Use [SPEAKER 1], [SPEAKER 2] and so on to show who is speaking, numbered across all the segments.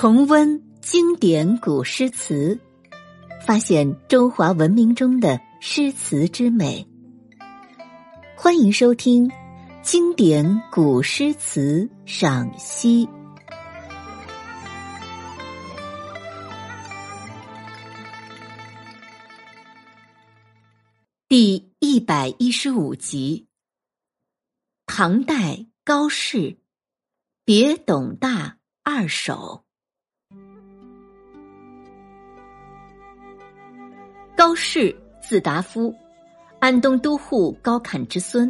[SPEAKER 1] 重温经典古诗词，发现中华文明中的诗词之美。欢迎收听《经典古诗词赏析》第一百一十五集。唐代高适《别董大二首》。高适，字达夫，安东都护高侃之孙，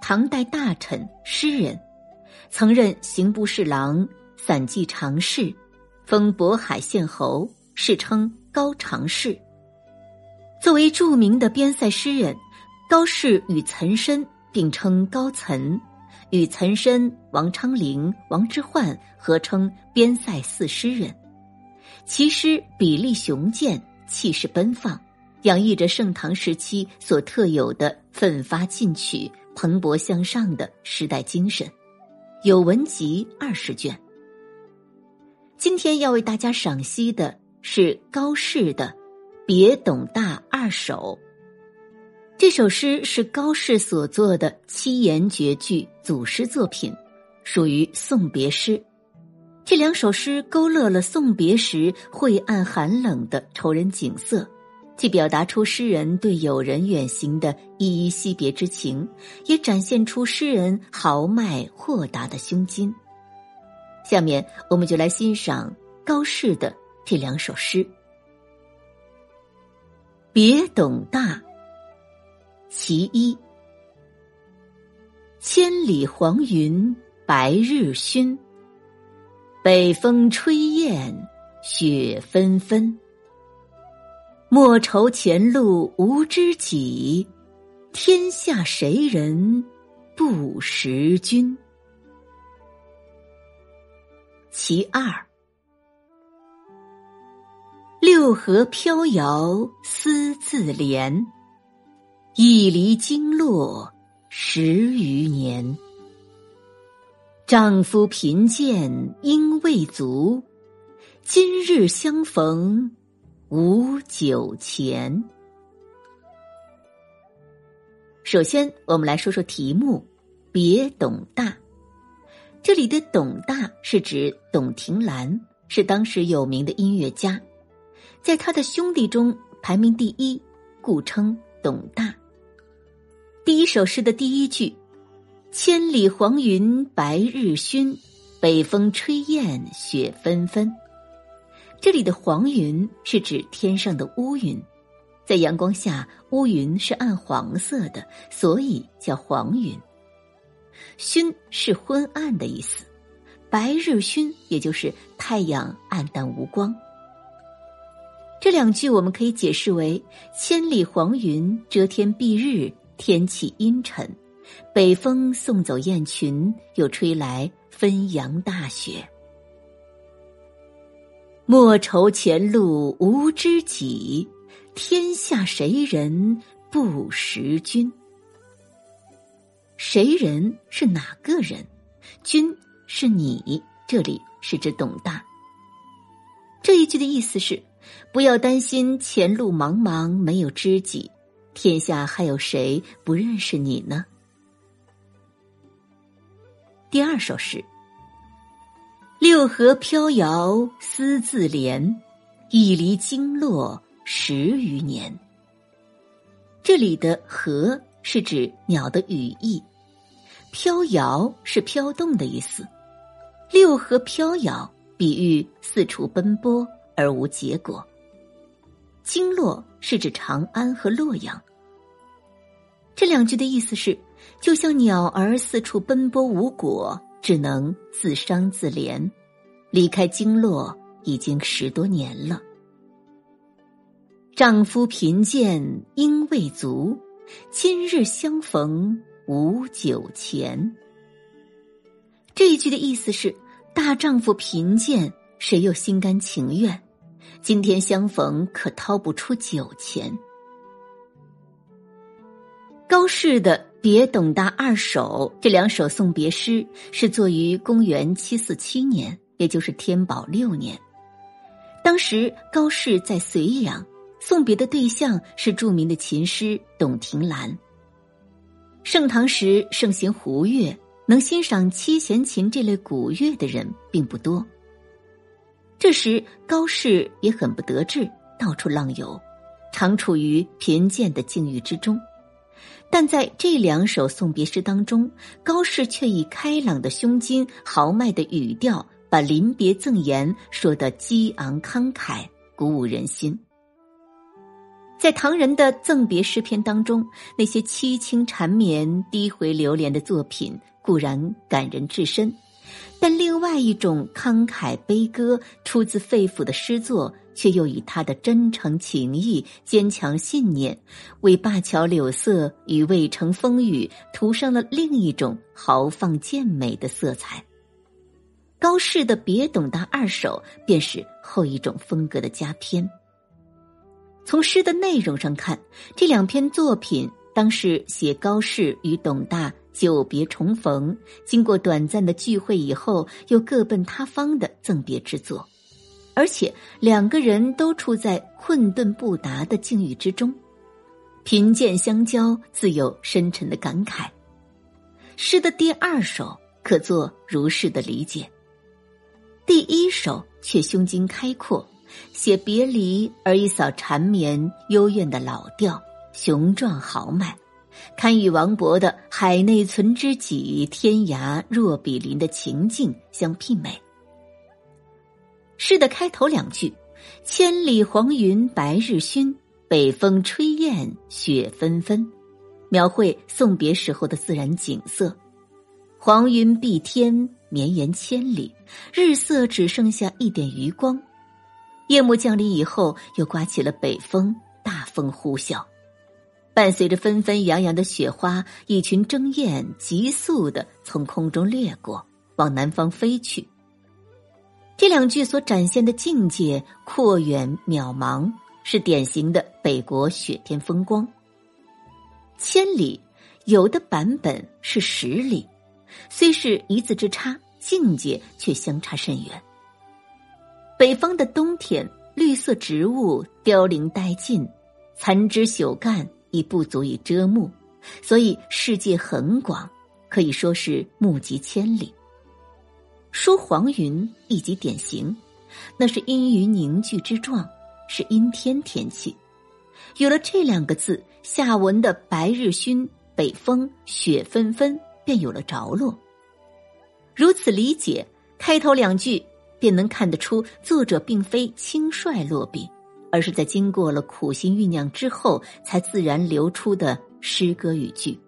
[SPEAKER 1] 唐代大臣、诗人，曾任刑部侍郎、散骑常侍，封渤海县侯，世称高常侍。作为著名的边塞诗人，高适与岑参并称高岑，与岑参、王昌龄、王之涣合称边塞四诗人。其诗笔力雄健，气势奔放。洋溢着盛唐时期所特有的奋发进取、蓬勃向上的时代精神，有文集二十卷。今天要为大家赏析的是高适的《别董大二首》。这首诗是高适所作的七言绝句组诗作品，属于送别诗。这两首诗勾勒了送别时晦暗寒冷的愁人景色。既表达出诗人对友人远行的依依惜别之情，也展现出诗人豪迈豁达的胸襟。下面，我们就来欣赏高适的这两首诗：《别董大》其一，千里黄云白日曛，北风吹雁雪纷纷。莫愁前路无知己，天下谁人不识君。其二，六合飘摇思自怜，一离经络十余年。丈夫贫贱应未足，今日相逢。无酒钱。首先，我们来说说题目《别董大》。这里的董大是指董庭兰，是当时有名的音乐家，在他的兄弟中排名第一，故称董大。第一首诗的第一句：“千里黄云白日曛，北风吹雁雪纷纷。”这里的黄云是指天上的乌云，在阳光下，乌云是暗黄色的，所以叫黄云。熏是昏暗的意思，白日熏也就是太阳暗淡无光。这两句我们可以解释为：千里黄云遮天蔽日，天气阴沉；北风送走雁群，又吹来纷扬大雪。莫愁前路无知己，天下谁人不识君？谁人是哪个人？君是你，这里是指董大。这一句的意思是：不要担心前路茫茫没有知己，天下还有谁不认识你呢？第二首诗。六合飘摇思自怜，一离经络十余年。这里的“合”是指鸟的羽翼，“飘摇”是飘动的意思。六合飘摇，比喻四处奔波而无结果。经络是指长安和洛阳。这两句的意思是，就像鸟儿四处奔波无果。只能自伤自怜，离开京洛已经十多年了。丈夫贫贱应未足，今日相逢无酒钱。这一句的意思是：大丈夫贫贱，谁又心甘情愿？今天相逢可掏不出酒钱。高适的。别董大二首这两首送别诗是作于公元七四七年，也就是天宝六年。当时高适在绥阳，送别的对象是著名的琴师董庭兰。盛唐时盛行胡乐，能欣赏七弦琴这类古乐的人并不多。这时高适也很不得志，到处浪游，常处于贫贱的境遇之中。但在这两首送别诗当中，高适却以开朗的胸襟、豪迈的语调，把临别赠言说得激昂慷慨，鼓舞人心。在唐人的赠别诗篇当中，那些凄清缠绵、低回流连的作品固然感人至深，但另外一种慷慨悲歌、出自肺腑的诗作。却又以他的真诚情谊、坚强信念，为灞桥柳色与渭城风雨涂上了另一种豪放健美的色彩。高适的《别董大二首》便是后一种风格的佳篇。从诗的内容上看，这两篇作品当是写高适与董大久别重逢，经过短暂的聚会以后，又各奔他方的赠别之作。而且两个人都处在困顿不达的境遇之中，贫贱相交，自有深沉的感慨。诗的第二首可做如是的理解，第一首却胸襟开阔，写别离而一扫缠绵幽怨的老调，雄壮豪迈，堪与王勃的“海内存知己，天涯若比邻”的情境相媲美。诗的开头两句：“千里黄云白日曛，北风吹雁雪纷纷”，描绘送别时候的自然景色。黄云蔽天，绵延千里，日色只剩下一点余光。夜幕降临以后，又刮起了北风，大风呼啸，伴随着纷纷扬扬的雪花，一群争雁急速的从空中掠过，往南方飞去。这两句所展现的境界阔远渺茫，是典型的北国雪天风光。千里有的版本是十里，虽是一字之差，境界却相差甚远。北方的冬天，绿色植物凋零殆尽，残枝朽干已不足以遮目，所以世界很广，可以说是目及千里。说黄云以及典型，那是阴云凝聚之状，是阴天天气。有了这两个字，下文的白日曛、北风、雪纷纷便有了着落。如此理解，开头两句便能看得出，作者并非轻率落笔，而是在经过了苦心酝酿之后，才自然流出的诗歌语句。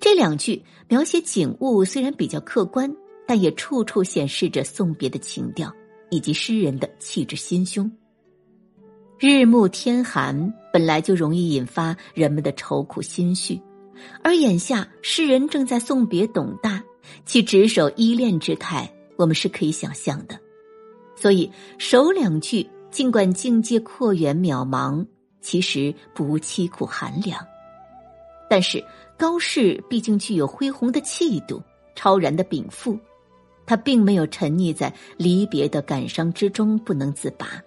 [SPEAKER 1] 这两句描写景物虽然比较客观。但也处处显示着送别的情调，以及诗人的气质心胸。日暮天寒本来就容易引发人们的愁苦心绪，而眼下诗人正在送别董大，其执手依恋之态，我们是可以想象的。所以首两句尽管境界阔远渺茫，其实不凄苦寒凉。但是高适毕竟具有恢宏的气度，超然的禀赋。他并没有沉溺在离别的感伤之中不能自拔，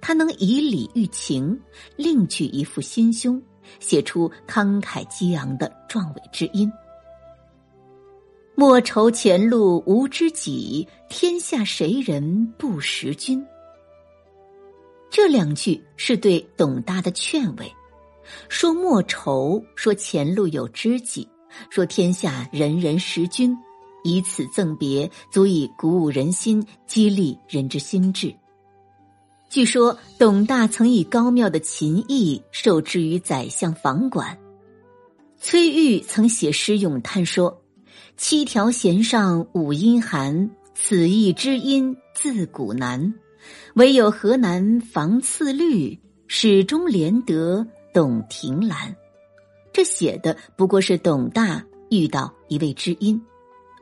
[SPEAKER 1] 他能以理喻情，另取一副心胸，写出慷慨激昂的壮伟之音。莫愁前路无知己，天下谁人不识君。这两句是对董大的劝慰，说莫愁，说前路有知己，说天下人人识君。以此赠别，足以鼓舞人心，激励人之心智。据说董大曾以高妙的琴艺受制于宰相房管。崔玉曾写诗咏叹说：“七条弦上五音寒，此意知音自古难。唯有河南房次律，始终连得董庭兰。”这写的不过是董大遇到一位知音。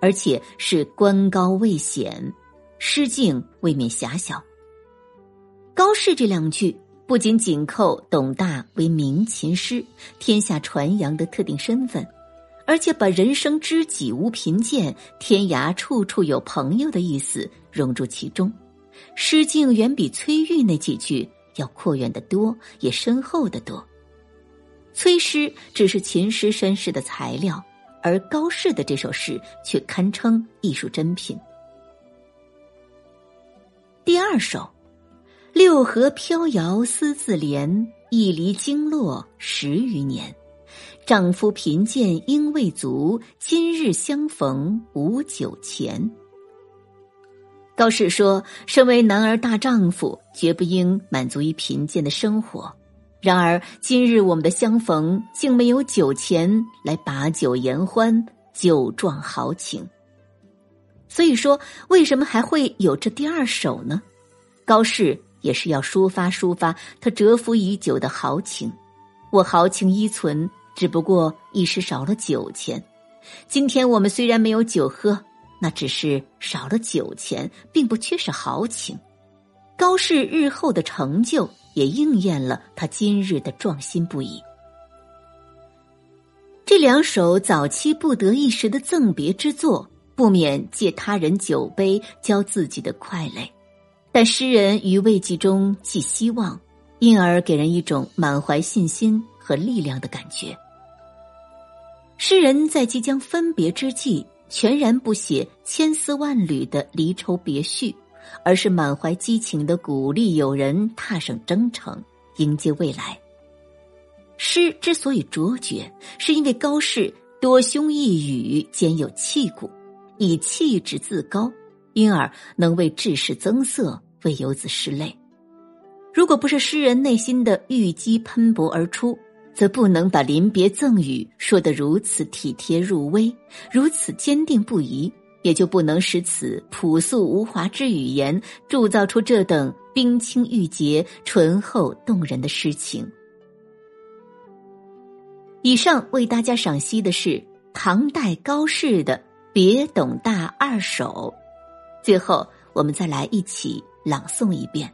[SPEAKER 1] 而且是官高位显，诗境未免狭小。高适这两句不仅紧扣董大为名琴师、天下传扬的特定身份，而且把人生知己无贫贱、天涯处处有朋友的意思融入其中，诗境远比崔玉那几句要阔远的多，也深厚的多。崔诗只是秦师身世的材料，而高适的这首诗却堪称艺术珍品。第二首，六合飘摇思自怜，一离经络十余年。丈夫贫贱应未足，今日相逢无酒钱。高适说：“身为男儿大丈夫，绝不应满足于贫贱的生活。然而今日我们的相逢，竟没有酒钱来把酒言欢，酒壮豪情。所以说，为什么还会有这第二首呢？高适也是要抒发抒发他蛰伏已久的豪情。我豪情依存，只不过一时少了酒钱。今天我们虽然没有酒喝。”那只是少了酒钱，并不缺少豪情。高适日后的成就也应验了他今日的壮心不已。这两首早期不得一时的赠别之作，不免借他人酒杯浇自己的快累，但诗人于慰藉中寄希望，因而给人一种满怀信心和力量的感觉。诗人在即将分别之际。全然不写千丝万缕的离愁别绪，而是满怀激情的鼓励友人踏上征程，迎接未来。诗之所以卓绝，是因为高适多胸一语，兼有气骨，以气质自高，因而能为志士增色，为游子拭泪。如果不是诗人内心的郁积喷薄而出。则不能把临别赠语说得如此体贴入微，如此坚定不移，也就不能使此朴素无华之语言铸造出这等冰清玉洁、醇厚动人的诗情。以上为大家赏析的是唐代高适的《别董大二首》，最后我们再来一起朗诵一遍《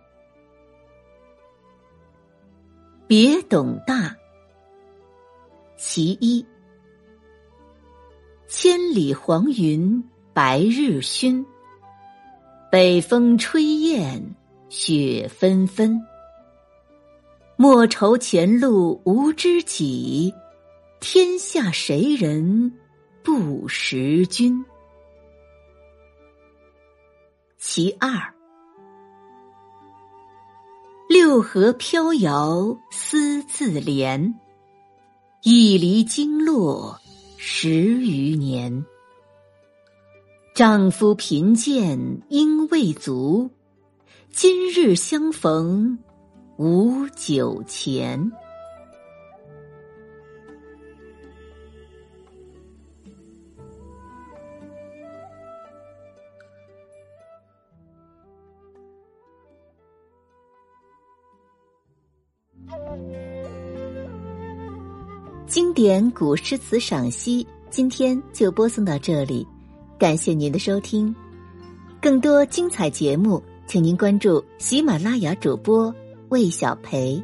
[SPEAKER 1] 别董大》。其一，千里黄云白日曛，北风吹雁雪纷纷。莫愁前路无知己，天下谁人不识君。其二，六合飘摇思自怜。一离经络十余年，丈夫贫贱应未足，今日相逢无酒钱。经典古诗词赏析，今天就播送到这里，感谢您的收听。更多精彩节目，请您关注喜马拉雅主播魏小培。